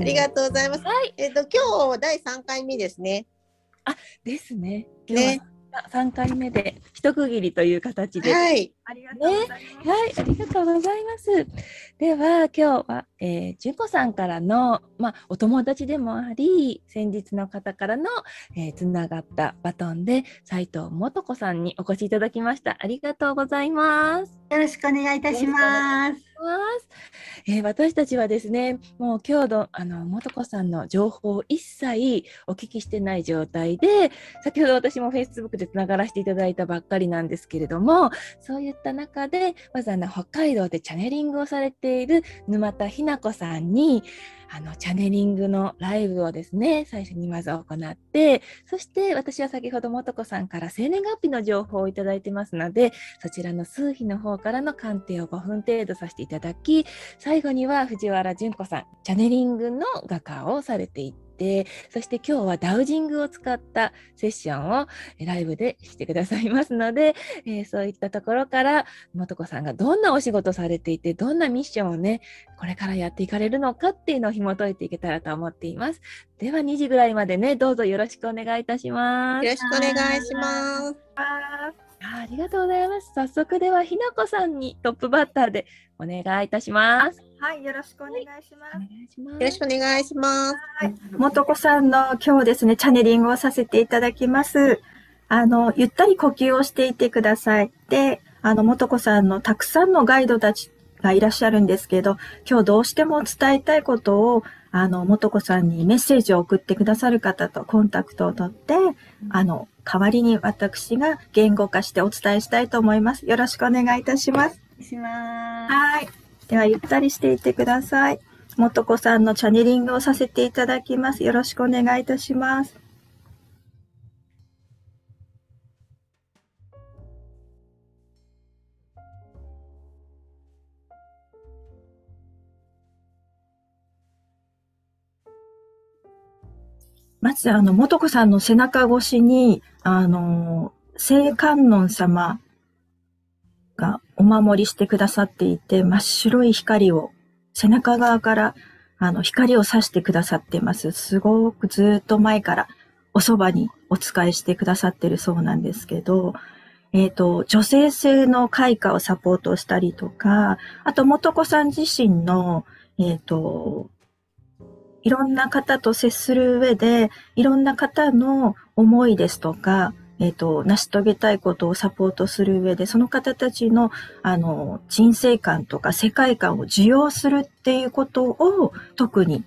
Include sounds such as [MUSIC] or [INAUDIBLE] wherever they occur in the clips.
ありがとうございます。はい、えっ、ー、と今日第三回目ですね。あ、ですね。ね。3回目で一区切りという形で。はい。ありがとうございます。ね、はい、ありがとうございます。では、今日は、えー、純子さんからの、まあ、お友達でもあり、先日の方からの、えー、つながったバトンで、斉藤素子さんにお越しいただきました。ありがとうございます。よろしくお願いいたします。えー、私たちはですね、もう今日のあの素子さんの情報を一切お聞きしてない状態で、先ほど私も Facebook でつながらせていただいたばっかりなんですけれども、そういった中で、まずあの北海道でチャネリングをされている沼田ひな子さんに、あの、チャネリングのライブをですね、最初にまず行って、そして私は先ほどもとこさんから生年月日の情報をいただいてますので、そちらの数日の方からの鑑定を5分程度させていただき、最後には藤原純子さん、チャネリングの画家をされていて、て、そして今日はダウジングを使ったセッションをライブでしてくださいますので、えー、そういったところから、素子さんがどんなお仕事されていて、どんなミッションをね、これからやっていかれるのかっていうのを紐解いていけたらと思っています。では2時ぐらいまでね、どうぞよろしくお願いいたします。よろしくお願いします。ありがとうございます。早速ではひなこさんにトップバッターでお願いいたします。はい、よろしくお願いします。はい、よろしくお願いします。はい、もとこさんの今日ですね、チャネリングをさせていただきます。あの、ゆったり呼吸をしていてください。で、あの、もとこさんのたくさんのガイドたちがいらっしゃるんですけど、今日どうしても伝えたいことを、あの、もとこさんにメッセージを送ってくださる方とコンタクトを取って、あの、代わりに私が言語化してお伝えしたいと思います。よろしくお願いいたします。します。はい。では、ゆったりしていてください。もとこさんのチャネリングをさせていただきます。よろしくお願いいたします。まず、あの、もとこさんの背中越しに、あの、聖観音様お守りしてくださっていて、真っ白い光を、背中側から、あの、光を差してくださってます。すごくずっと前からおそばにお使いしてくださってるそうなんですけど、えっ、ー、と、女性性の開花をサポートしたりとか、あと、元子さん自身の、えっ、ー、と、いろんな方と接する上で、いろんな方の思いですとか、えっ、ー、と、成し遂げたいことをサポートする上で、その方たちの、あの、人生観とか世界観を受容するっていうことを特に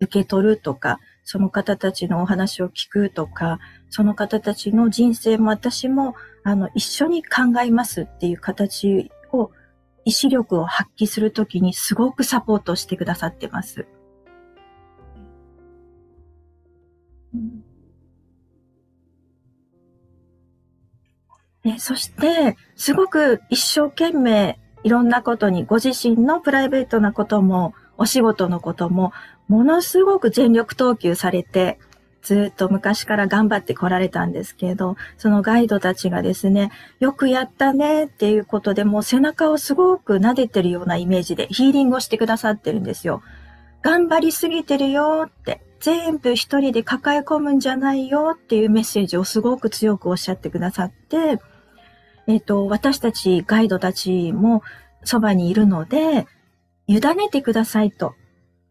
受け取るとか、その方たちのお話を聞くとか、その方たちの人生も私も、あの、一緒に考えますっていう形を、意志力を発揮するときにすごくサポートしてくださってます。うんね、そして、すごく一生懸命いろんなことにご自身のプライベートなこともお仕事のこともものすごく全力投球されてずっと昔から頑張ってこられたんですけど、そのガイドたちがですね、よくやったねっていうことでもう背中をすごく撫でてるようなイメージでヒーリングをしてくださってるんですよ。頑張りすぎてるよって、全部一人で抱え込むんじゃないよっていうメッセージをすごく強くおっしゃってくださって、えっ、ー、と、私たちガイドたちもそばにいるので、委ねてくださいと。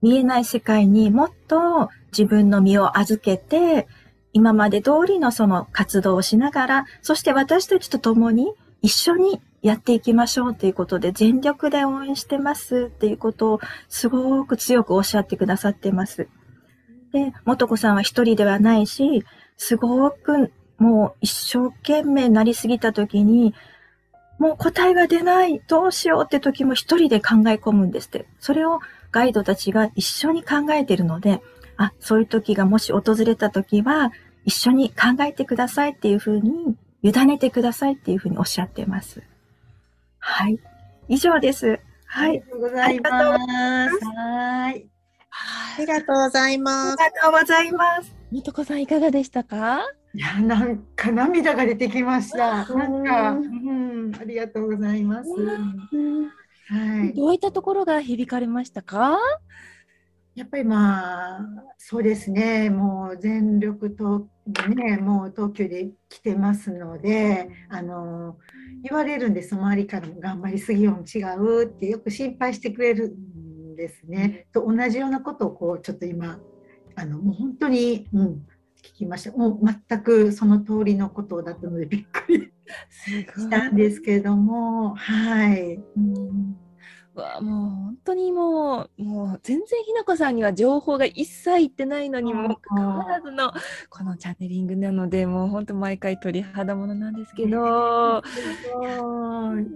見えない世界にもっと自分の身を預けて、今まで通りのその活動をしながら、そして私たちと共に一緒にやっていきましょうということで、全力で応援してますっていうことをすごく強くおっしゃってくださってます。で、元子さんは一人ではないし、すごくもう一生懸命なりすぎた時に、もう答えが出ない、どうしようって時も一人で考え込むんですって。それをガイドたちが一緒に考えているので、あ、そういう時がもし訪れた時は、一緒に考えてくださいっていうふうに、委ねてくださいっていうふうにおっしゃってます。はい。以上です。はい。ありがとうございます。はい。ありがとうございます。ありがとうございます。みとこさんいかがでしたか？いや、なんか涙が出てきました。なんか、うん、ありがとうございます。はい。どういったところが響かれましたか？いやっぱりまあそうですねもう全力とねもう東急で来てますのであの言われるんです周りからも頑張りすぎよん違うってよく心配してくれるんですね。と同じようなことをこうちょっと今あのもう本当に、うん、聞きました。もう全くその通りのことだったのでびっくりしたんですけれども。はい。うん。わもう本当にもうもう全然ひなこさんには情報が一切いってないのにもかかわらずのこのチャネリングなのでもう本当毎回鳥肌ものなん。です。けど、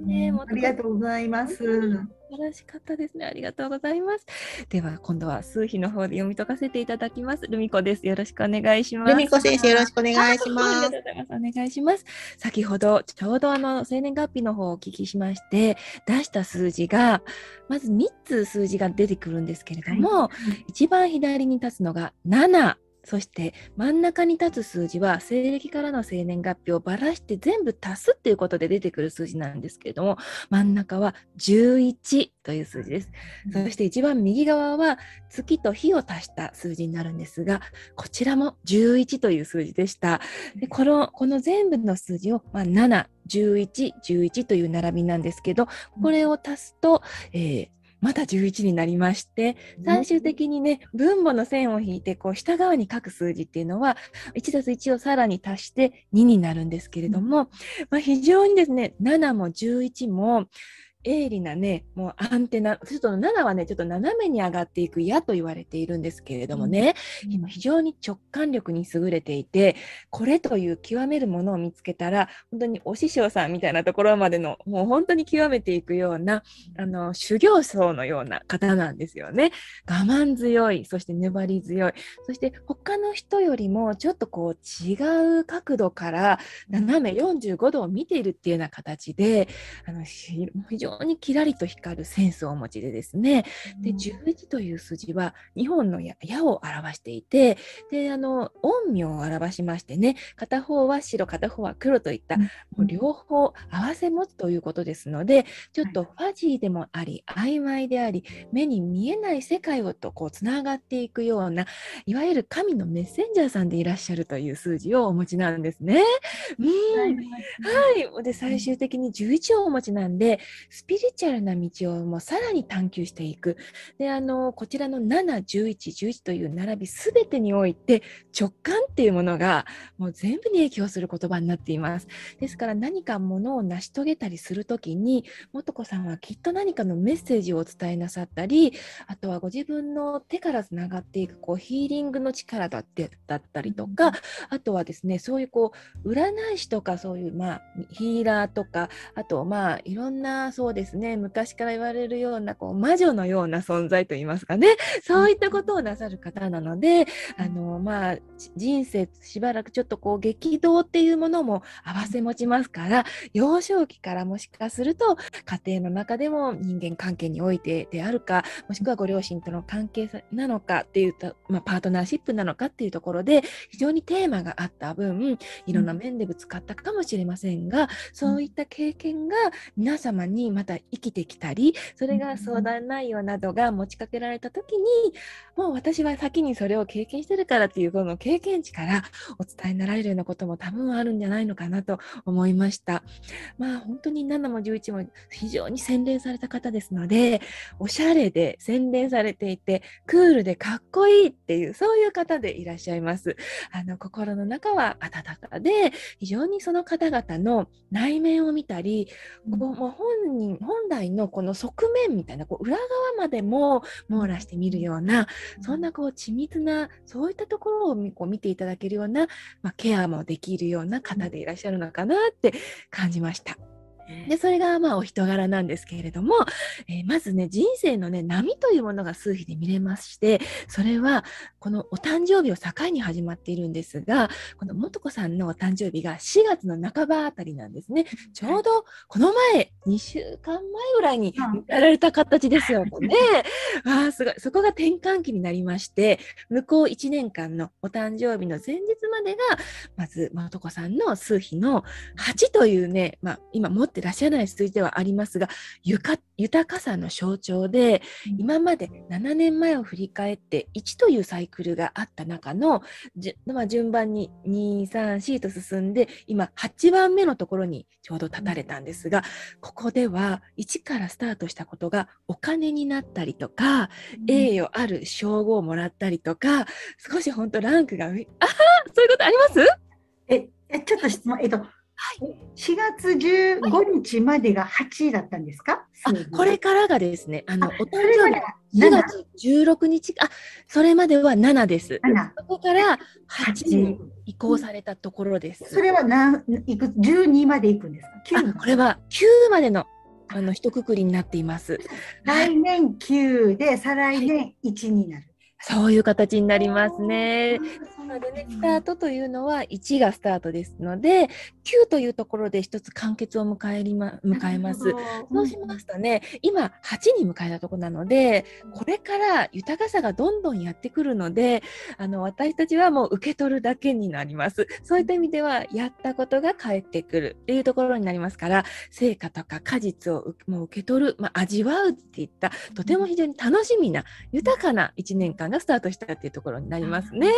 ね、ありがとうございます。晴らしかったですね。ありがとうございます。では、今度は数秘の方で読み解かせていただきます。ルミコです。よろしくお願いします。ルミコ先生、よろしくお願いします。ありがとうございます。お願いします。先ほど、ちょうどあの、生年月日の方をお聞きしまして、出した数字が、まず3つ数字が出てくるんですけれども、はい、一番左に立つのが7。そして真ん中に立つ数字は西暦からの生年月日をばらして全部足すっていうことで出てくる数字なんですけれども真ん中は11という数字です。そして一番右側は月と日を足した数字になるんですがこちらも11という数字でした。でこのこの全部の数字を、まあ、7 11、11という並びなんですけど、これを足すと、えー、また11になりまして、最終的にね、分母の線を引いて、こう、下側に書く数字っていうのは、1たす1をさらに足して2になるんですけれども、まあ、非常にですね、7も11も、鋭利なね、もうアンテナ、ちょっと7はね、ちょっと斜めに上がっていく矢と言われているんですけれどもね、うん、今非常に直感力に優れていて、これという極めるものを見つけたら、本当にお師匠さんみたいなところまでの、もう本当に極めていくような、あの、修行僧のような方なんですよね。我慢強い、そして粘り強い、そして他の人よりもちょっとこう違う角度から斜め45度を見ているっていうような形で、あの非常常にキラリと光るセンスをお持ちでですね、で11という数字は2本の矢を表していてであの陰陽を表しましてね片方は白片方は黒といった、もう両方合わせ持つということですのでちょっとファジーでもあり曖昧であり目に見えない世界をとこうつながっていくようないわゆる神のメッセンジャーさんでいらっしゃるという数字をお持ちなんですね。うん。はい、で最終的に11をお持ちなんでススピリチュアルな道をもうさらに探求していく。で、あの、こちらの7、11、11という並びすべてにおいて直感っていうものがもう全部に影響する言葉になっています。ですから何かものを成し遂げたりするときに、もとこさんはきっと何かのメッセージをお伝えなさったり、あとはご自分の手からつながっていくこうヒーリングの力だってだったりとか、あとはですね、そういうこう占い師とかそういうまあヒーラーとか、あとまあいろんなそうそうですね。昔から言われるようなこう魔女のような存在といいますかね。そういったことをなさる方なのであのまあ人生しばらくちょっとこう激動っていうものも併せ持ちますから幼少期からもしかすると家庭の中でも人間関係においてであるかもしくはご両親との関係なのかっていうと、まあ、パートナーシップなのかっていうところで非常にテーマがあった分いろんな面でぶつかったかもしれませんが、そういった経験が皆様にまた生きてきたりそれが相談内容などが持ちかけられた時にもう私は先にそれを経験してるからっていうこの経験値からお伝えになられるようなことも多分あるんじゃないのかなと思いました。まあ本当に7も11も非常に洗練された方ですのでおしゃれで洗練されていてクールでかっこいいっていうそういう方でいらっしゃいます。あの心の中は温かで非常にその方々の内面を見たり、こうもう本人本来のこの側面みたいなこう裏側までも網羅してみるような、そんなこう緻密なそういったところをこう見ていただけるような、まあ、ケアもできるような方でいらっしゃるのかなって感じました。でそれがまあお人柄なんですけれども、えー、まずね人生のね波というものが数日で見れましてそれはこのお誕生日を境に始まっているんですがこの素子さんのお誕生日が4月の半ばあたりなんですね。ちょうどこの前2週間前ぐらいにやられた形ですよね。[LAUGHS] [LAUGHS] あすごい。そこが転換期になりまして向こう1年間のお誕生日の前日までがまず素子さんの数日の8というね、まあ、今持ってらっしゃらない数字ではありますが豊かさの象徴で今まで7年前を振り返って1というサイクルがあった中のじ、まあ、順番に234と進んで今8番目のところにちょうど立たれたんですがここでは1からスタートしたことがお金になったりとか、栄誉ある称号をもらったりとか少し本当ランクが上あそういうことあります？ええちょっと質問えっとはい、4月15日までが8だったんですか、あこれからがですね、あのお誕生日4月16日、あそれまでは7です。そこから8に移行されたところです。それは何いく12までいくんですか？あこれは9までのあの一括りになっています。[LAUGHS] 来年9で、再来年1になる。そういう形になりますね。なのでね、スタートというのは1がスタートですので、9というところで一つ完結を迎えりま迎えます。そうしますとね、今8に迎えたところなので、これから豊かさがどんどんやってくるので、あの私たちはもう受け取るだけになります。そういった意味では、やったことが返ってくるっていうところになりますから、成果とか果実をもう受け取る、まあ、味わうっていった、とても非常に楽しみな、豊かな1年間がスタートしたっていうところになりますね。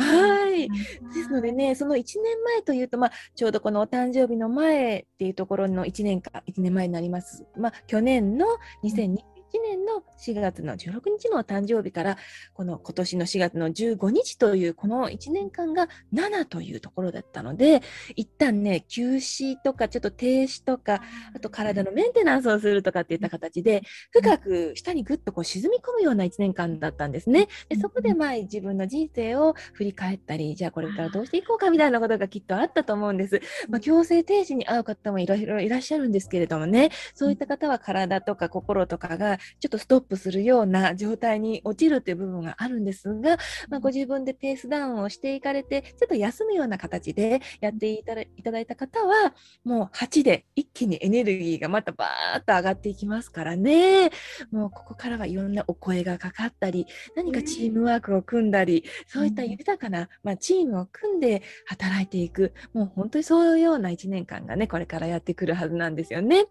はい。ですのでね、その1年前というと、まあ、ちょうどこのお誕生日の前っていうところの1年か、1年前になります。まあ、去年の2021年の4月の16日の誕生日から、この今年の4月の15日というこの1年間が7というところだったので、一旦ね、休止とかちょっと停止とか、あと体のメンテナンスをするとかっていった形で、深く下にぐっとこう沈み込むような1年間だったんですね。でそこでまあ自分の人生を振り返ったり、じゃあこれからどうしていこうかみたいなことがきっとあったと思うんです。まあ、強制停止に遭う方もいろいろいらっしゃるんですけれどもね、そういった方は体とか心とかがちょっとストップするような状態に落ちるという部分があるんですが、まあ、ご自分でペースダウンをしていかれて、ちょっと休むような形でやっていただいた方は、もう8で一気にエネルギーがまたバーッと上がっていきますからね、もうここからはいろんなお声がかかったり、何かチームワークを組んだり、そういった豊かな、まあ、チームを組んで働いていく、もう本当にそういうような1年間がね、これからやってくるはずなんですよね。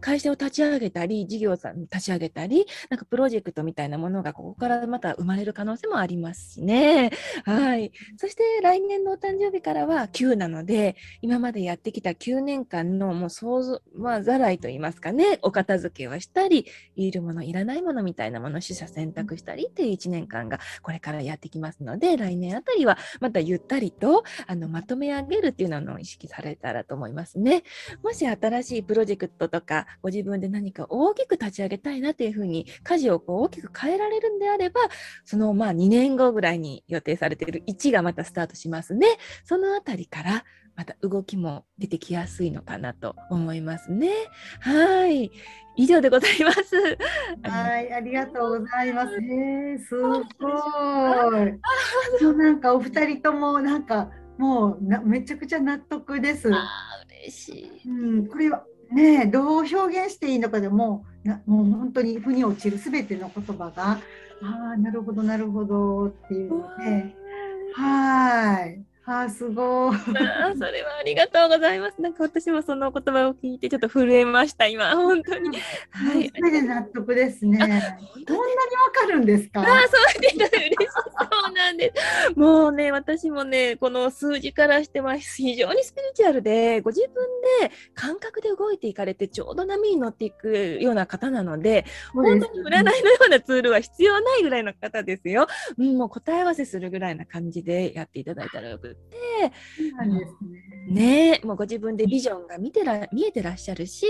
会社を立ち上げたり、事業さん立ち上げたり、なんかプロジェクトみたいなものがここからまた生まれる可能性もありますしね。はい。そして来年のお誕生日からは9なので、今までやってきた9年間のもう想像、まあ、ざらいと言いますかね、お片付けをしたり、いるもの、いらないものみたいなもの取捨選択したりっていう1年間がこれからやってきますので、来年あたりはまたゆったりとあのまとめ上げるっていうのを意識されたらと思いますね。もし新しいプロジェクトとか、ご自分で何か大きく立ち上げたいなってというふうに、舵をこう大きく変えられるんであれば、そのまあ2年後ぐらいに予定されている1がまたスタートしますね。そのあたりからまた動きも出てきやすいのかなと思いますね。はい。以上でございます。はい、ありがとうございます。えすごい。そうなんかお二人ともなんかもうなめちゃくちゃ納得です。あ嬉しい。うん、これはねどう表現していいのかでもなもう本当に腑に落ちるすべての言葉がああなるほどなるほどっていうのではい。あすごい。それはありがとうございます。なんか私もその言葉を聞いてちょっと震えました、今、本当に。はい。それで納得ですね。どんなにわかるんですか？あそうで嬉しそうなんです。もうね、私もね、この数字からしては非常にスピリチュアルで、ご自分で感覚で動いていかれて、ちょうど波に乗っていくような方なので、本当に占いのようなツールは必要ないぐらいの方ですよ。うん、もう答え合わせするぐらいな感じでやっていただいたらよくって、ね。もうご自分でビジョンが見てら見えてらっしゃるし、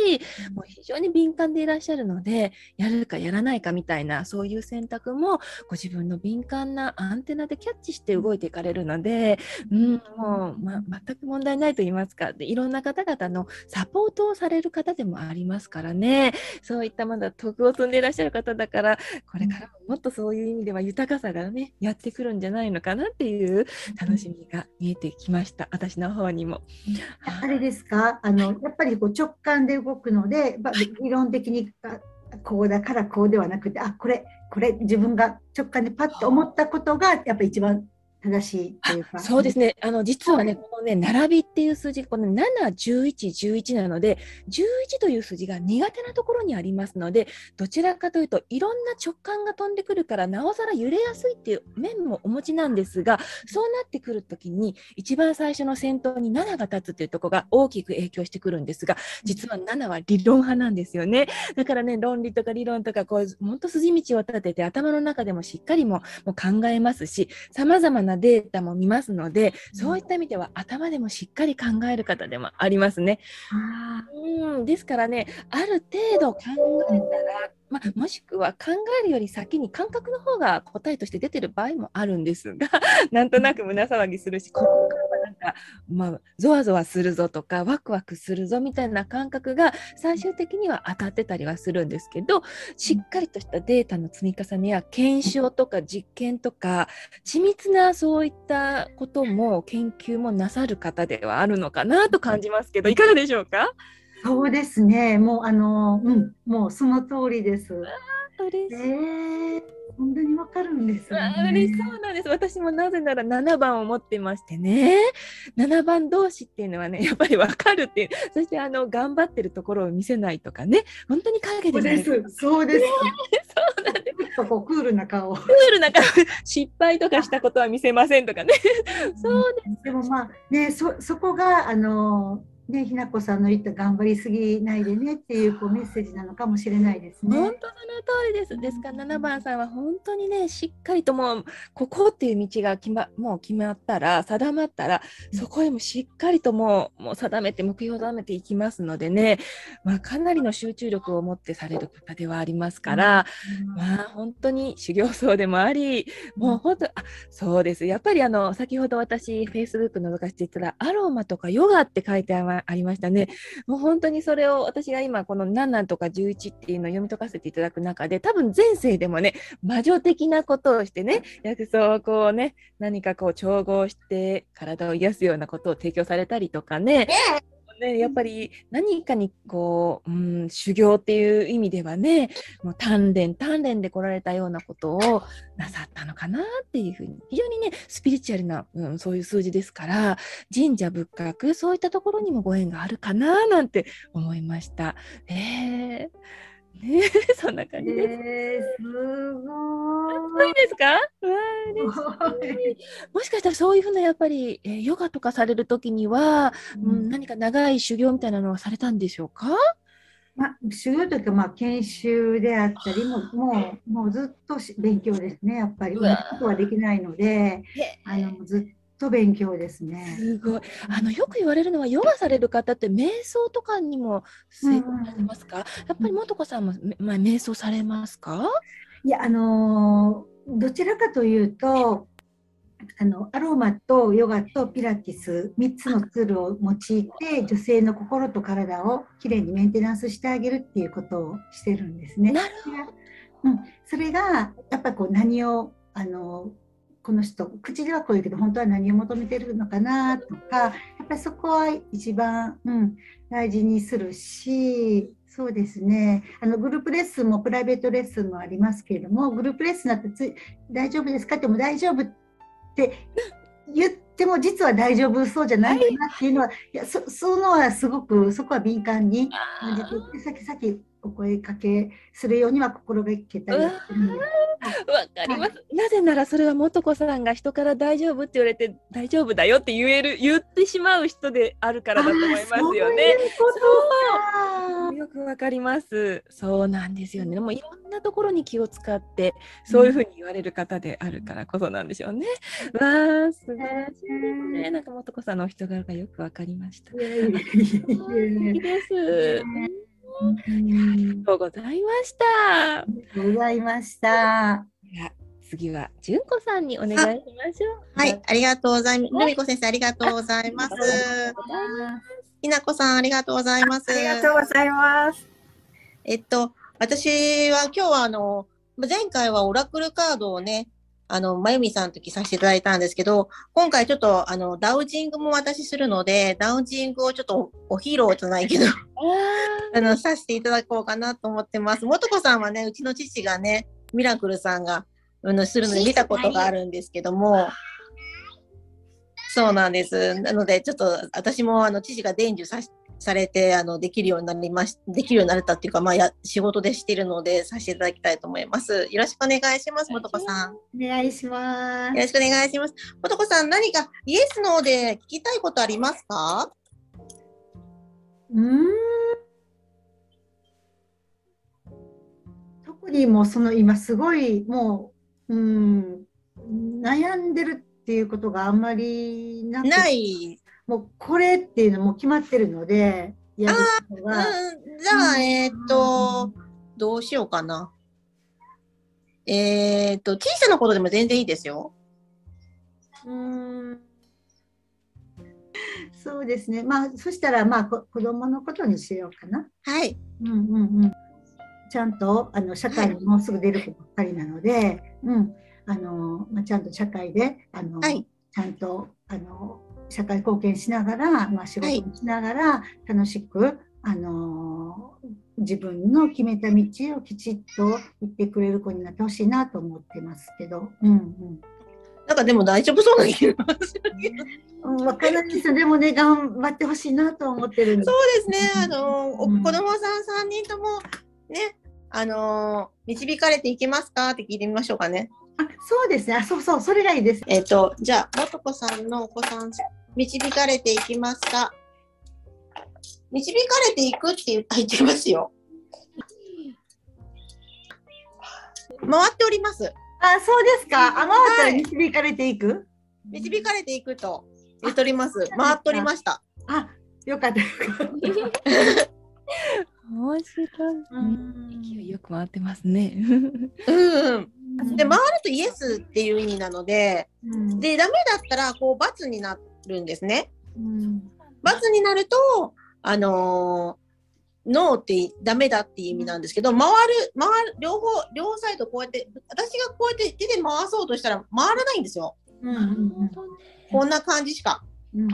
もう非常に敏感でいらっしゃるので、やるかやらないかみたいな、そういう選択もご自分の敏感なアンテナでキャッチして動いていかれるので、うん、もう、ま、全く問題ないと言いますかで、いろんな方々のサポートをされる方でもありますからね、そういったまだ徳を積んでいらっしゃる方だから、これからももっとそういう意味では豊かさがね、やってくるんじゃないのかなっていう楽しみが見えてきました、私の方にも。あれですか？あのやっぱりこう直感で動くので、まあ、理論的にこうだからこうではなくてあこれこれ自分が直感でパッと思ったことがやっぱり一番正しいっていうか。そうですね。あの、実はね、このね、並びっていう数字、この7、11、11なので、11という数字が苦手なところにありますので、どちらかというと、いろんな直感が飛んでくるから、なおさら揺れやすいっていう面もお持ちなんですが、そうなってくるときに、一番最初の先頭に7が立つっていうところが大きく影響してくるんですが、実は7は理論派なんですよね。だからね、論理とか理論とか、こう、本当筋道を立てて、頭の中でもしっかりももう考えますし、様々なデータも見ますので、そういった意味では頭でもしっかり考える方でもありますね。うん。ですからね、ある程度考えたら、まあ、もしくは考えるより先に感覚の方が答えとして出てる場合もあるんですが、[LAUGHS] なんとなく胸騒ぎするし、ここかか、まあ、ゾワゾワするぞとか、ワクワクするぞみたいな感覚が最終的には当たってたりはするんですけど、しっかりとしたデータの積み重ねや検証とか実験とか、緻密なそういったことも研究もなさる方ではあるのかなと感じますけど、いかがでしょうか？そうですね。もうあの、うん、もうその通りです。嬉しい。えー、そんなにわかるんですね。あ嬉しそうなんです。私もなぜなら7番を持ってましてね。7番同士っていうのはね、やっぱりわかるっていう。そしてあの、頑張ってるところを見せないとかね。本当に陰そうででされるす。そうです。そうなんです。ちょっとこうクールな顔。クールな顔失敗とかしたことは見せませんとかね。そうです。でもまあね、そそこがあのねひなこさんの言った頑張りすぎないでねっていうこうメッセージなのかもしれないですね。本当その通りです。ですから7番さんは本当にねしっかりともうここっていう道が決まもう決まったら定まったらそこへもしっかりともうもう定めて目標を定めていきますのでね、まあ、かなりの集中力を持ってされる方ではありますから、まあ本当に修行僧でもありもう本当あそうですやっぱりあの先ほど私 Facebook 覗かせていただいたらアロマとかヨガって書いてありまありましたね。もう本当にそれを私が今この7とか11っていうのを読み解かせていただく中で多分前世でもね魔女的なことをしてね薬草をこうね何かこう調合して体を癒すようなことを提供されたりとかね。ね、やっぱり何かにこう、うん、修行っていう意味ではねもう鍛錬鍛錬で来られたようなことをなさったのかなっていうふうに非常にねスピリチュアルな、うん、そういう数字ですから神社仏閣そういったところにもご縁があるかななんて思いました。えーね、[LAUGHS] そんな感じです。えー、すごそうい。ですか？わあ嬉しいもしかしたらそういうふうなやっぱり、えーヨガとかされるときには、うん、何か長い修行みたいなのはされたんでしょうか？まあ、修行というか、まあ、研修であったりも、もう、もうずっとし勉強ですね、やっぱり。ことはできないので、あの、ずっと勉強ですね。すごい。あのよく言われるのはヨガされる方って瞑想とかにも成功されますか、やっぱり素子さんも、めまあ、瞑想されますか？いや、あのーどちらかというと、あのアロマとヨガとピラティス3つのツールを用いて女性の心と体をきれいにメンテナンスしてあげるっていうことをしてるんですね。なるうん、それがやっぱりこう何をあのこの人口ではこう言うけど本当は何を求めてるのかなとかやっぱりそこは一番、うん、大事にするしそうですね。あのグループレッスンもプライベートレッスンもありますけれどもグループレッスンだってつい大丈夫ですかっても大丈夫って言っても実は大丈夫そうじゃないかなっていうのは、い、やそそのはすごくそこは敏感に感じてさっきさっきお声かけするようには心がけたりわかります。なぜならそれは素子さんが人から大丈夫って言われて大丈夫だよって言える言ってしまう人であるからだと思いますよね。そうよくわかります。そうなんですよね。でもいろんなところに気を使ってそういうふうに言われる方であるからこそなんでしょうね。わあ素晴らしいですね。なんか素子さんのお人柄がよくわかりました。いやいやいやいやいいです。ありがとうございました。ありがとうございました。次は純子さんにお願いしましょう。はい、ありがとうございます。ルミ子先生、ありがとうございます。ひなこさん、ありがとうございます。ありがとうございます。えっと、私は今日はあの、前回はオラクルカードをね、あの、まゆみさんの時させていただいたんですけど、今回ちょっとあの、ダウジングも私するので、ダウジングをちょっとお披露じゃないけど、あの、させていただこうかなと思ってます。もとこさんはね、うちの父がね、ミラクルさんが、あの、するのに見たことがあるんですけども、そうなんです。なので、ちょっと私もあの父が伝授さしされてあのできるようになりましできるようになれたっていうか、まあ、や仕事でしているのでさせていただきたいと思います。よろしくお願いします、もとこさん。よお願いします。ろしくお願いします。もとこさん、何かイエスノーで聞きたいことありますか？うーん特にもうその今すごいもう、うん、悩んでるっていうことがあんまりなくない。もうこれっていうのも決まってるのでやることうん、がじゃあ、えっ、と、どうしようかな。えっ、と、小さなことでも全然いいですよ。うんそうですねまあそしたらまあこ子供のことにしようかな。はい。うんうんうん、ちゃんとあの社会にもうすぐ出る子ばっかりなので、うんあのまあ、ちゃんと社会であの、はいちゃんとあの社会貢献しながら、まあ、仕事もしながら、楽しくあの自分の決めた道をきちっと行ってくれる子になってほしいなと思ってますけど、うんなんかでも大丈夫そうな気がするけど。うんうん、分からないですよでもね頑張ってほしいなと思ってるんです。そうですね。あの、おうん子供さん三人とも、ね、あの、導かれていきますかって聞いてみましょうかね。あそうですねあそうそうそれがいいです。えっ、と、じゃあ、もとこさんのお子さん、導かれていきますか導かれていくって言って言ってますよ。回っております。あそうですか。あ回ったら導かれていく、導かれていくと言っております。回っておりました。あよかった。面白い。勢いよく回ってますね。うんうん。で、回るとイエスっていう意味なので、うんで、ダメだったら、こう、罰になるんですね。うん罰になると、あのーノーってダメだっていう意味なんですけど、回る、回る、両方、両サイドこうやって、私がこうやって手で回そうとしたら回らないんですよ。うんうんこんな感じしか。うんうん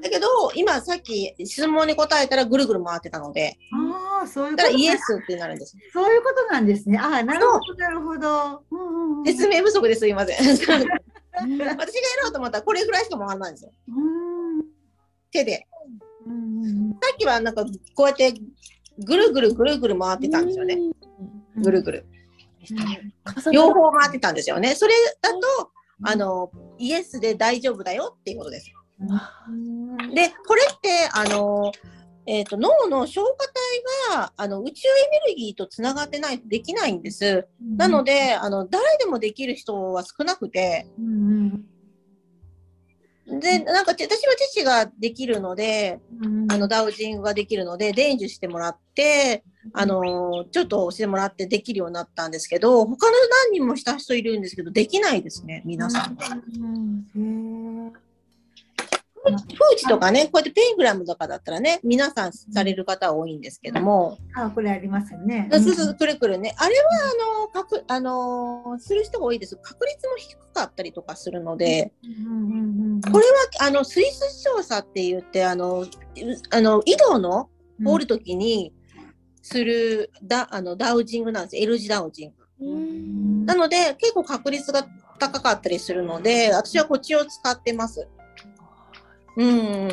だけど、今さっき質問に答えたらぐるぐる回ってたので、うんああそういうだからイエことなスってなるんです。そういうことなんですね。ああなるほどなるほど。うんうんうん説明不足ですいません。[LAUGHS] [LAUGHS] 私がやうんろうと思ったらこれぐらいしか回らないんですよ。うん手で。さっきはなんかこうやってぐるぐるぐるぐる回ってたんですよね。うんぐるぐる。両方回ってたんですよね。それだと、あの、イエスで大丈夫だよっていうことです。うんで、これって、あの、えっ、と、脳の消化体が、あの、宇宙エネルギーとつながってないとできないんです。なので、あの、誰でもできる人は少なくて、うんで、なんか、私は父ができるので、うん。あの、ダウジングができるので、伝授してもらって、あの、ちょっと教えてもらってできるようになったんですけど、他の何人もした人いるんですけど、できないですね、皆さん。うんーチとかね、こうやってペングラムとかだったらね、皆さんされる方は多いんですけども、あこれありますよね。そうそうくるくるね、あれはあの、かくあのする人が多いです。確率も低かったりとかするので、これはあのスイス調査って言って、あの、うあの緯度のうんおるときにするダあのダウジングなんです。L 字ダウジング。うんなので、結構確率が高かったりするので、私はこっちを使ってます。うん。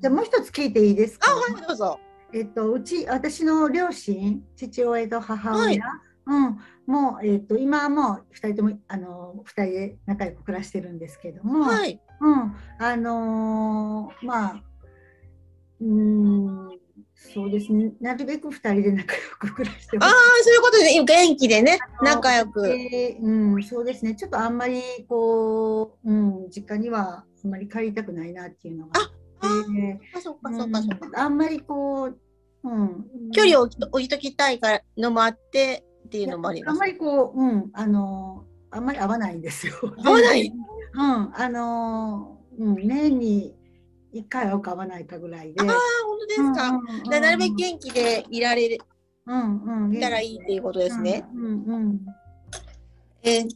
じゃあもう一つ聞いていいですか？あ、はい、どうぞ。えっと、うち私の両親父親と母親、はいうん、もう、えっと、今はもう2人ともあの2人で仲良く暮らしてるんですけども、はい。うん、あのーまあうーんそうですねなるべく2人で仲良く暮らしてああ、そういうことでね、元気でね、仲良く。でうん、そうですねちょっとあんまりこう、うん、実家にはあんまり帰りたくないなっていうのがあってあ、そっかそっかそっか。うんあんまりこう、うん、距離を置いときたいからのもあってっていうのもありますあんま。りこう、うん、あの、あんまり合わないんですよ。合わない？[LAUGHS] うん、あの、うん、年に一回会うか会わないかぐらいで。ああ、本当ですか？うんうんうんでなるべく元気でいられるうん、うん、たらいいっていうことですね。うん、うん、えーっ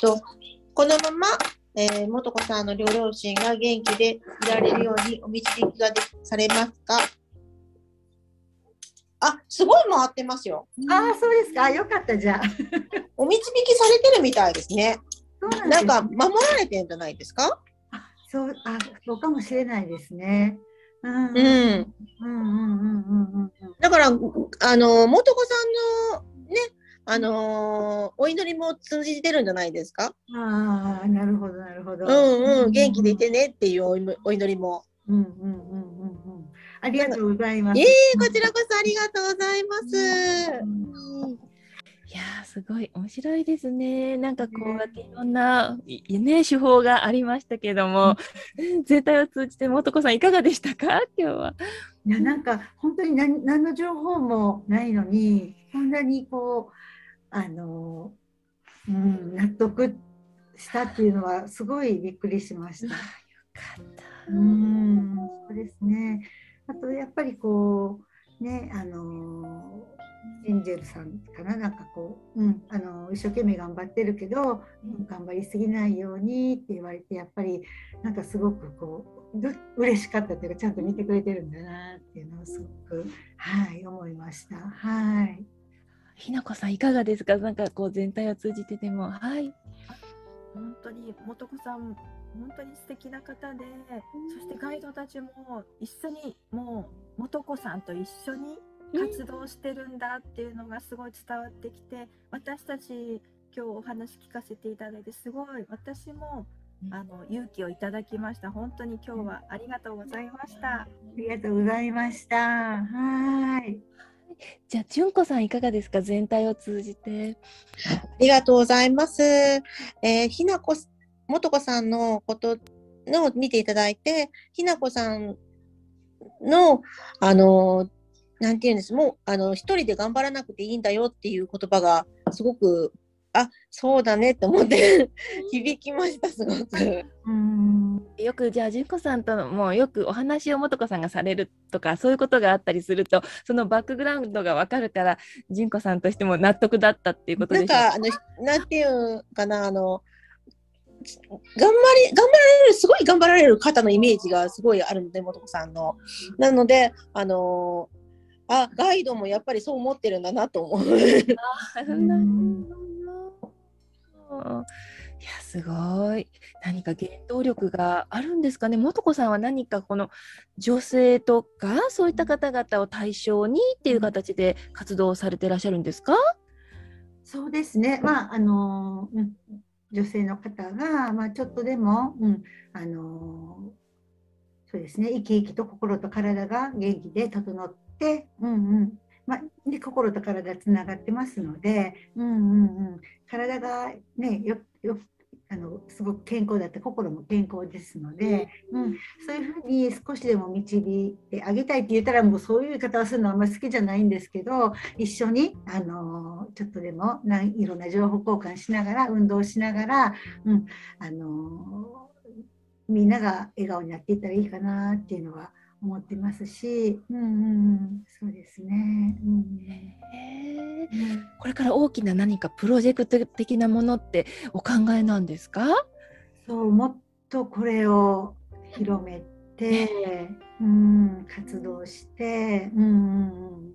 と、このまま、えー、元子さんの両両親が元気でいられるようにお導きがでされますか？あ、すごい回ってますよ。ああ、そうですか。あよかった、じゃあ。お導きされてるみたいですね。そそうなんですなんか守られてんじゃないですか？そう、あ、そうかもしれないですね。うん。うん。うん。うん。うん。うん。うん。だから、あの、元子さんのね、あのーお祈りも通じてるんじゃないですか？ああ、なるほど、なるほど。うんうん、元気でいてねっていうお祈りも。うん。うん。うん。うん。うん。ありがとうございます。いえいえ、こちらこそありがとうございます。うんいやーすごい面白いですね。なんかこうやっていろんな、いね、手法がありましたけども、全体を通じて元子さんいかがでしたか？今日は。いや、なんか、本当に何、何の情報もないのに、こんなにこう、あの、うん、納得したっていうのは、すごいびっくりしました。かったうん、そうですね。あと、やっぱりこう、ね、あの、エンジェルさんかな、なんかこう、うん、あの、一生懸命頑張ってるけど、うん頑張りすぎないようにって言われて、やっぱり、なんかすごくこう、う嬉しかったというか、ちゃんと見てくれてるんだなっていうのをすごく、はい、思いました。はい。ひなこさんいかがですか？なんかこう全体を通じてでも。はい。本当に元子さん本当に素敵な方で、そしてガイドたちも一緒にもう元子さんと一緒に活動してるんだっていうのがすごい伝わってきて、私たち今日お話聞かせていただいてすごい私もあの勇気をいただきました本当に今日はありがとうございました。ありがとうございました。はい。じゃあ純子さんいかがですか？全体を通じて。ありがとうございます。えーひなこ、もとこさんのことの見ていただいて、ひなこさんの、あの、なんていうんです、もう、あの、一人で頑張らなくていいんだよっていう言葉が、すごく、あ、そうだねって思って響きました、すごく。うん。よくじゃあ純子さんともよくお話を元子さんがされるとかそういうことがあったりするとそのバックグラウンドがわかるから純子さんとしても納得だったっていうことでしょうなんか、あの、なんていうかな、あの、頑張り、頑張られる、すごい頑張られる方のイメージがすごいあるので、元子さんの。なので、あのあ、ガイドもやっぱりそう思ってるんだなと思う。あいやすごい何か原動力があるんですかね元子さんは何かこの女性とかそういった方々を対象にっていう形で活動されていらっしゃるんですか？そうですね。まあ、あの、女性の方が、まあ、ちょっとでも、うん、あの。そうですね。生き生きと心と体が元気で整って、うんうん。まあ、で、心と体つながってますので、うんうんうん。体がね、よ、よ。あのすごく健康だって心も健康ですので、うん、そういうふうに少しでも導いてあげたいって言ったらもうそういう言い方をするのはあんまり好きじゃないんですけど一緒にあのちょっとでもなんいろんな情報交換しながら運動しながら、うん、あのみんなが笑顔になっていったらいいかなっていうのは思ってますし、うんうんうん、そうですね。うんこれから大きな何かプロジェクト的なものってお考えなんですか？そうもっとこれを広めて、うん、活動して、うんうんうん。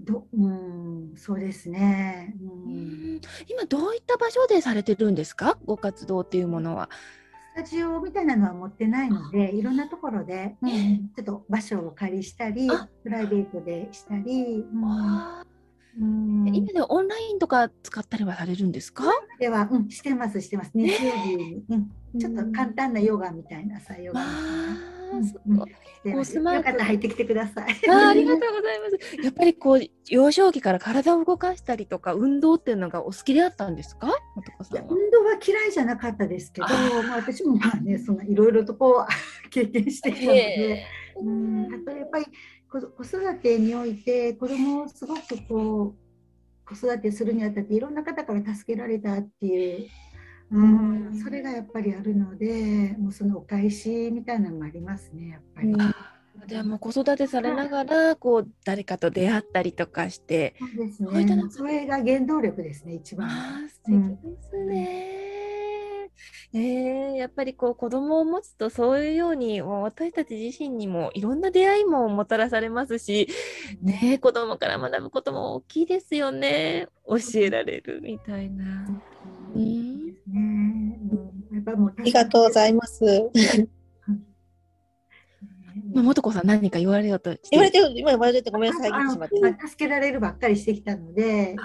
どうん、そうですね、うん。今どういった場所でされてるんですか？ご活動っていうものは。スタジオみたいなのは持ってないので、いろんなところで、うん。ちょっと場所をお借りしたりあ、プライベートでしたり、うん今ではオンラインとか使ったりはされるんですか？では、うん、してます、してます。日曜日に、うん、ちょっと簡単なヨガみたいな、朝ヨガみたいスマート。入ってきてください。あーありがとうございます。やっぱりこう幼少期から体を動かしたりとか運動っていうのがお好きであったんですか？運動は嫌いじゃなかったですけど、あまあ、私もまあね、そんないろいろとこう [LAUGHS] 経験してきたので、へうん、あとやっぱり子子育てにおいて子供をすごくこう子育てするにあたっていろんな方から助けられたっていう、うん、それがやっぱりあるので、もうそのお返しみたいなのもありますね、やっぱり。うんじゃあもう子育てされながらこう誰かと出会ったりとかして。そうです。ねそれが原動力ですね、一番。素敵ですね。えーやっぱりこう子供を持つとそういうようにもう私たち自身にもいろんな出会いももたらされますし、ね、子供から学ぶことも大きいですよね。教えられるみたいな。ありがとうございます。まもとこさん何か言われようと言われてる、今言われててごめんなさい、助けられるばっかりしてきたので、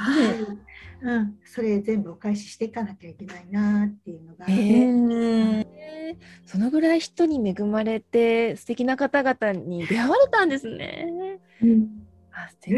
うん、それ全部お返ししていかなきゃいけないなっていうのが。へー。そのぐらい人に恵まれて素敵な方々に出会われたんですね。あ素敵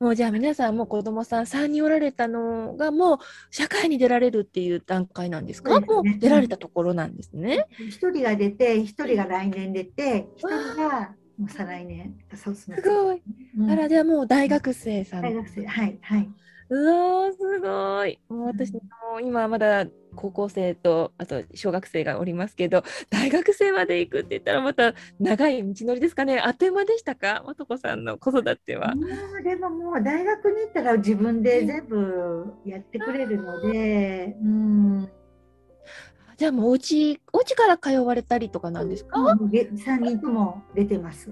もうじゃあ皆さんもう子供さん3人おられたのがもう社会に出られるっていう段階なんですか？ねもう出られたところなんですね。一人が出て、一人が来年出て、一人がもう再来年。そうすすごい。うんあらじゃあもう大学生さん。大学生、はい、はい。うわーすごい。もう私も今まだ高校生とあと小学生がおりますけど [LAUGHS] 大学生まで行くって言ったらまた長い道のりですかね。あっという間でしたか？まとこさんの子育ては。でももう大学に行ったら自分で全部やってくれるので、うん、じゃあもうお家お家から通われたりとかなんですか、うわもうで3人とも出てます。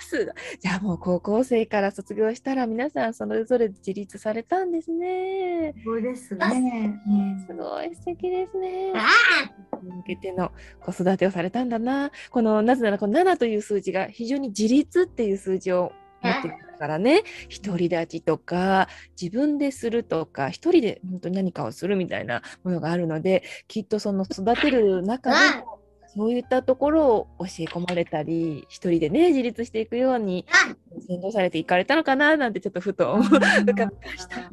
すごいじゃあもう高校生から卒業したら皆さんそれぞれ自立されたんですね。そうですね。うんすごい素敵ですね。向けての子育てをされたんだな。このなぜならこの7という数字が非常に自立っていう数字を持ってるからね、独り立ちとか自分でするとか一人で本当に何かをするみたいなものがあるので、きっとその育てる中でもそういったところを教え込まれたり、一人でね自立していくように先導されていかれたのかななんてちょっとふと思う。浮かびました。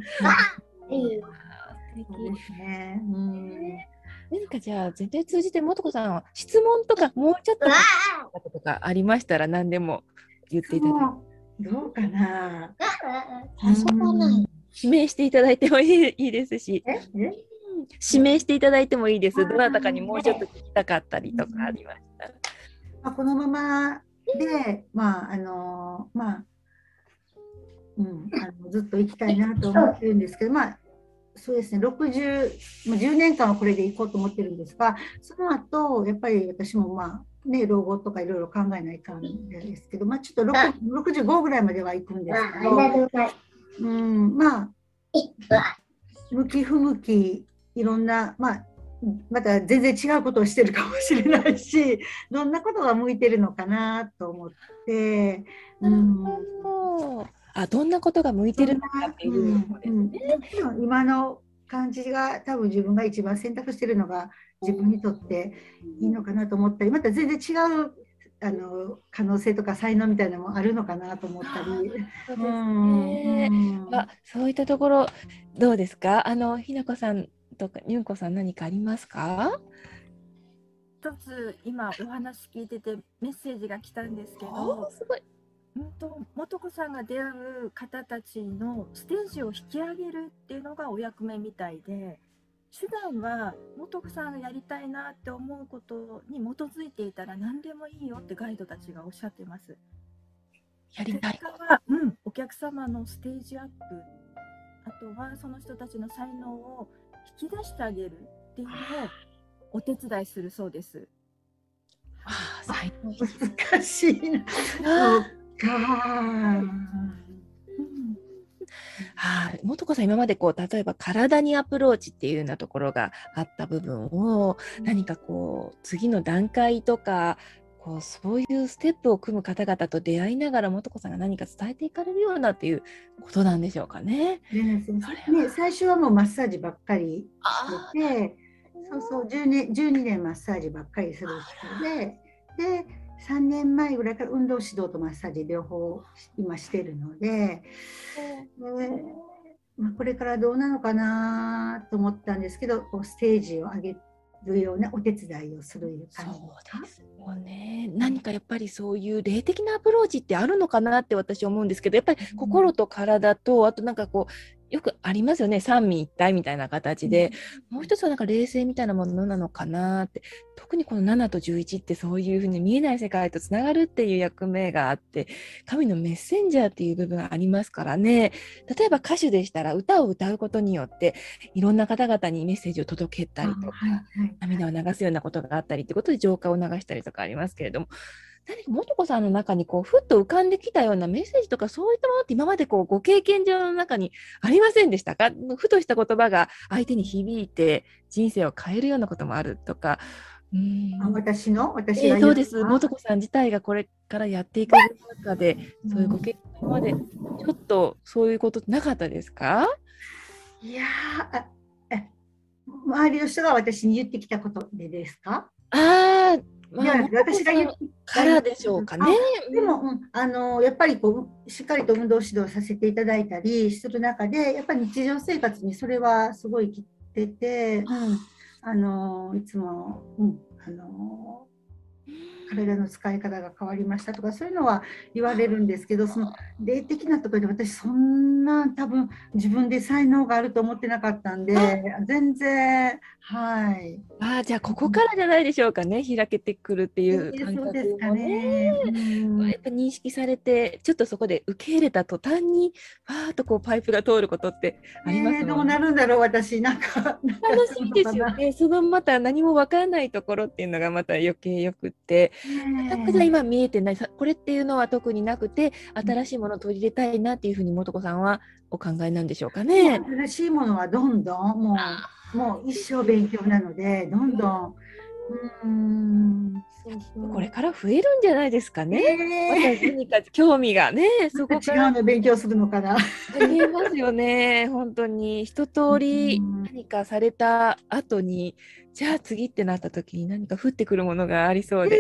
何かじゃあ全体通じてもとこさんは質問とかもうちょっとこととかありましたら何でも言っていただいてどうかな？遊ばない。指名していただいてもいいいいですし。え？え？指名していただいてもいいです。どなたかにもうちょっと聞きたかったりとかありました。らまあ、このままで、まああのまあうん、あのずっと行きたいなと思ってるんですけど、まあ、そうですね。60、まあ、10年間はこれで行こうと思ってるんですがその後やっぱり私もまあね老後とかいろいろ考えないかんですけど、まあ、ちょっと6 65ぐらいまでは行くんですけど、うん、まあ向き不向きいろんなまあまた全然違うことをしてるかもしれないしどんなことが向いてるのかなと思って、うん、あどんなことが向いてるのかっていうことですね。うん今の感じが多分自分が一番選択してるのが自分にとっていいのかなと思ったりまた全然違うあの可能性とか才能みたいなのもあるのかなと思ったり。そうですうんね。うん。あそういったところどうですか？あのひなこさんとかにゅんこさん何かありますか？一つ今お話聞いててメッセージが来たんですけど、すごいうんと素子さんが出会う方たちのステージを引き上げるってい。うのがお役目みたいで手段は素子さんがやりたいなって思うことに基づいていたら何でもいいよってガイドたちがおっしゃってます。やりたい結果は、うん、お客様のステージアップあとはその人たちの才能を引き出してあげるっていうのをお手伝いするそうです。あー最高難しいな。あそうか。はい、もとこさん今までこう例えば体にアプローチっていうようなところがあった部分を何かこう次の段階とかこうそういうステップを組む方々と出会いながらもとこさんが何か伝えていかれるようなっていうことなんでしょうかね。ね。ね最初はもうマッサージばっかりあしてて、そうそう10年 12, 年マッサージばっかりする人で、で3年前ぐらいから運動指導とマッサージ両方今してるので、でまあ、これからどうなのかなと思ったんですけど、ステージを上げるようなお手伝いをするいうそう感じですよね。何かやっぱりそういう霊的なアプローチってあるのかなって私は思うんですけどやっぱり心と体とあとなんかこうよくありますよね。三位一体みたいな形で、もう一つはなんか冷静みたいなものなのかなって。特にこの7と11ってそういうふうに見えない世界とつながるっていう役目があって。神のメッセンジャーっていう部分がありますからね。例えば歌手でしたら歌を歌うことによっていろんな方々にメッセージを届けたりとか、はいはい涙を流すようなことがあったりってことで浄化を流したりとかありますけれども何か素子さんの中にこうふっと浮かんできたようなメッセージとかそういったものって今までこうご経験上の中にありませんでしたか？ふとした言葉が相手に響いて人生を変えるようなこともあるとか。うん。あ私の？私が、えー、そうです。素子さん自体がこれからやっていく中で、そういうご経験までちょっとそういうことなかったですか？いや周りの人が私に言ってきたことでですか？ああ、まあ、私が言からでしょうかね。でも、うん、あのやっぱりこうしっかりと運動指導させていただいたりする中でやっぱり日常生活にそれはすごいきてて、うん、あのいつも、うん、あの体の使い方が変わりましたとかそういうのは言われるんですけどその霊的なところで私そんな多分自分で才能があると思ってなかったんで全然はい。あじゃあここからじゃないでしょうかね開けてくるっていう感覚もね,、えー、ね。やっぱ認識されてちょっとそこで受け入れた途端にわーっとこうパイプが通ることってありますね、えー、どうなるんだろう私。なんか楽しいですよね。そのまた何もわからないところっていうのがまた余計よくって全く今見えてないこれっていうのは特になくて新しいものを取り入れたいなっていうふうに素子さんはお考えなんでしょうかね。新しいものはどんどんもうもう一生勉強なのでどんどん。うんこれから増えるんじゃないですかね。えー、何か興味がね、そこから。違うの勉強するのかな。見えますよね、本当に一通り何かされた後に、じゃあ次ってなった時に何か降ってくるものがありそうで。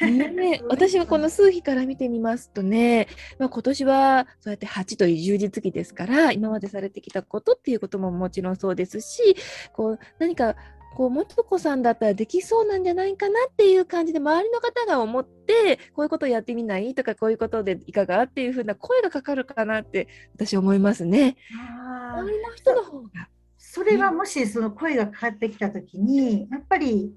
ね、私はこの数日から見てみますとね、まあ、今年はそうやって8という充実期ですから今までされてきたことっていうことももちろんそうですしこう何かこう元子さんだったらできそうなんじゃないかなっていう感じで周りの方が思ってこういうことをやってみないとかこういうことでいかがっていうふうな声がかかるかなって私思いますね。周りの人の方が。それはもしその声がかかってきた時にやっぱり、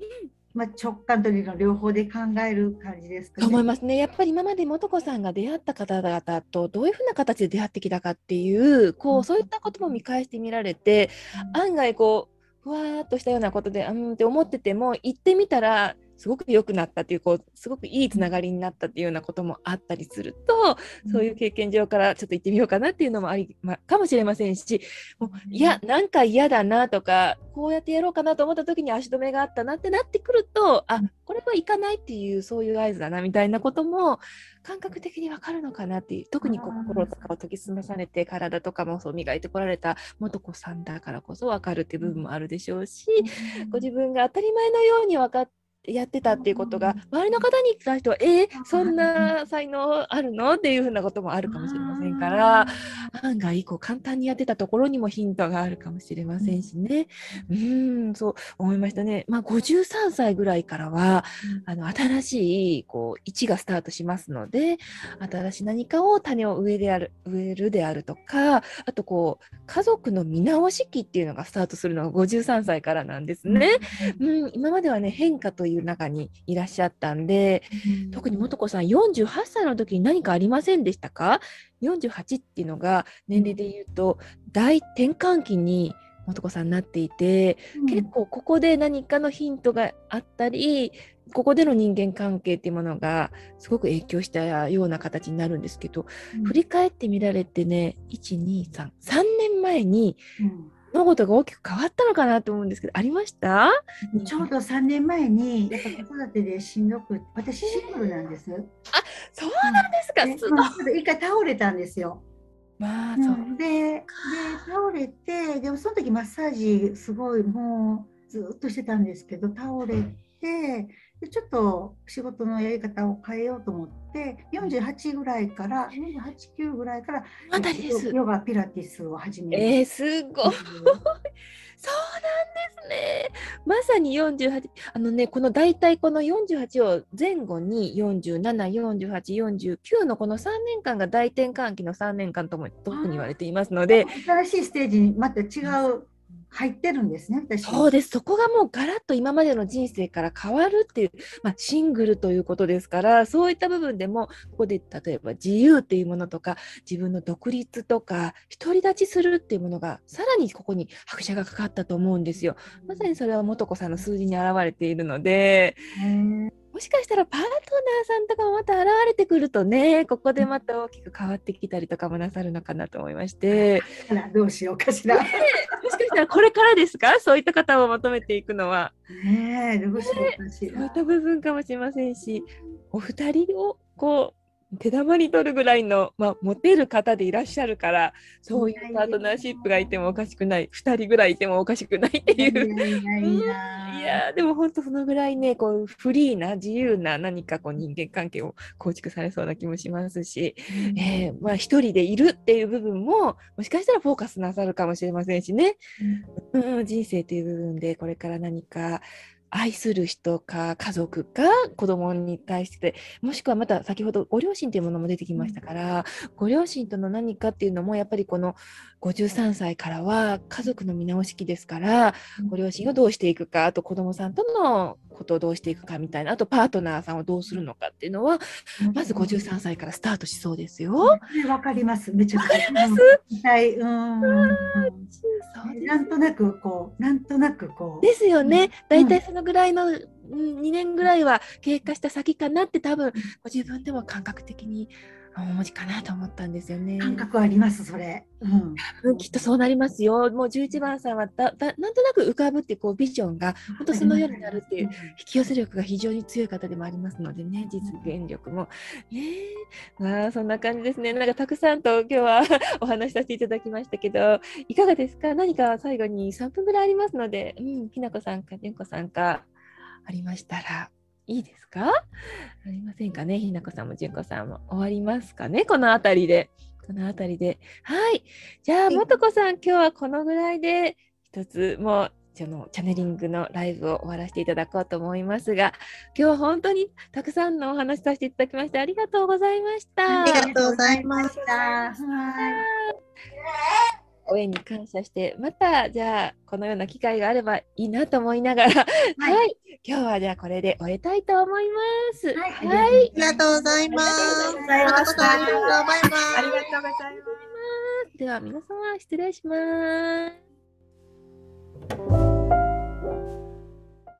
うんまあ、直感と理論両方で考える感じですか、ね、思いますね。やっぱり今まで素子さんが出会った方々とどういうふうな形で出会ってきたかっていうこう、うん、そういったことも見返してみられて、うん、案外こうふわーっとしたようなことでうんって思ってても行ってみたらすごく良くなったっていうこうすごくいいつながりになったっていうようなこともあったりすると、うん、そういう経験上からちょっと行ってみようかなっていうのもあり、ま、かもしれませんしもういやなんか嫌だなとかこうやってやろうかなと思った時に足止めがあったなってなってくるとあこれはいかないっていうそういう合図だなみたいなことも感覚的にわかるのかなっていう特に心とかを研ぎ澄まされて体とかもそう磨いてこられた素子さんだからこそわかるっていう部分もあるでしょうし、ご自分が当たり前のように分かってやってたっていうことが周りの方に聞い人はえー、そんな才能あるの？っていうふうなこともあるかもしれませんから案外こう簡単にやってたところにもヒントがあるかもしれませんしね。うんそう思いましたね。まあ、53歳ぐらいからはあの新しいこう1がスタートしますので新しい何かを種を植えである植えるであるとかあとこう家族の見直し期っていうのがスタートするのが53歳からなんですね。うん、今まではね変化という中にいらっしゃったんで、うん、特に素子さん48歳の時に何かありませんでしたか ?48 っていうのが年齢で言うと大転換期に素子さんなっていて、うん、結構ここで何かのヒントがあったりここでの人間関係っていうものがすごく影響したような形になるんですけど、うん、振り返ってみられてね123 3年前に、うん物事が大きく変わったのかなと思うんですけど、ありました？ちょうど3年前に、やっぱ子育てでしんどく、私シングルなんです。あ、そうなんですか。うん、一回倒れたんですよ。まあ、そう、でで倒れてでもその時マッサージすごいもうずっとしてたんですけど倒れてでちょっと仕事のやり方を変えようと思って48ぐらいから48、9ぐらいからです。ヨガピラティスを始めまえー、すごい。そうなんですね。まさに48、あのね、この大体この48を前後に47、48、49のこの3年間が大転換期の3年間とも特に言われていますので。新しいステージにまた違う入ってるんですね、そうです。そこがもうガラッと今までの人生から変わるっていう、まあ、シングルということですから、そういった部分でも、ここで例えば自由っていうものとか、自分の独立とか、独り立ちするっていうものが、さらにここに拍車がかかったと思うんですよ。まさにそれは素子さんの数字に表れているので、ももしかしたらパートナーさんとかもまた現れてくるとね、ここでまた大きく変わってきたりとかもなさるのかなと思いまして、どうしようかしら。もしかしたらこれからですか？[LAUGHS] そういった方を求めていくのは。ねえ、どうしようかしらそういっ。た部分かもしれませんし、お二人をこう手玉に取るぐらいの、まあ、モテる方でいらっしゃるから、そういうパートナーシップがいてもおかしくない、二人ぐらいいてもおかしくないっていう。いやでも本当そのぐらいねこうフリーな自由な何かこう人間関係を構築されそうな気もしますし、えーまあ一人でいるっていう部分ももしかしたらフォーカスなさるかもしれませんしね、うん。うん、人生という部分でこれから何か愛する人か家族か子供に対してもしくはまた先ほどご両親というものも出てきましたから、ご両親との何かっていうのもやっぱりこの53歳からは家族の見直し期ですから、ご両親をどうしていくかあと子供さんとのことをどうしていくかみたいなあとパートナーさんをどうするのかっていうのはまず53歳からスタートしそうですよ。ねわかります。めちゃくちゃ。ますはい、うん。うなんとなくこう、なんとなくこう。ですよね。だうんいたいそのぐらいの、うん、2年ぐらいは経過した先かなって多分ご自分でも感覚的にお文字かなと思ったんですよね。感覚あります、それ。うん。うんきっとそうなりますよ。もう11番さんはだだなんとなく浮かぶってこうビジョンが本当そのようになるっていう引き寄せ力が非常に強い方でもありますのでね、実現力も。ねえ、まあそんな感じですね。なんかたくさんと今日は [LAUGHS] お話しさせていただきましたけど、いかがですか？何か最後に3分ぐらいありますので、うん、ひなこさんか、じゅんこさんか、ありましたら。いいですか？ありませんかね？ひなこさんもじゅんこさんも終わりますかね？このあたりで。このあたりで。はい。じゃあ、いもとこさん、今日はこのぐらいで、一つもう、そのチャネリングのライブを終わらせていただこうと思いますが、今日は本当にたくさんのお話しさせていただきまして、ありがとうございました。ありがとうございましたはい。応援に感謝して、また、じゃあ、このような機会があればいいなと思いながら、はい、今日はじゃあこれで終えたいと思います。はいはいありがとうございます。ありがとうございましたありがとうございます。ありがとうございます。では皆様失礼します。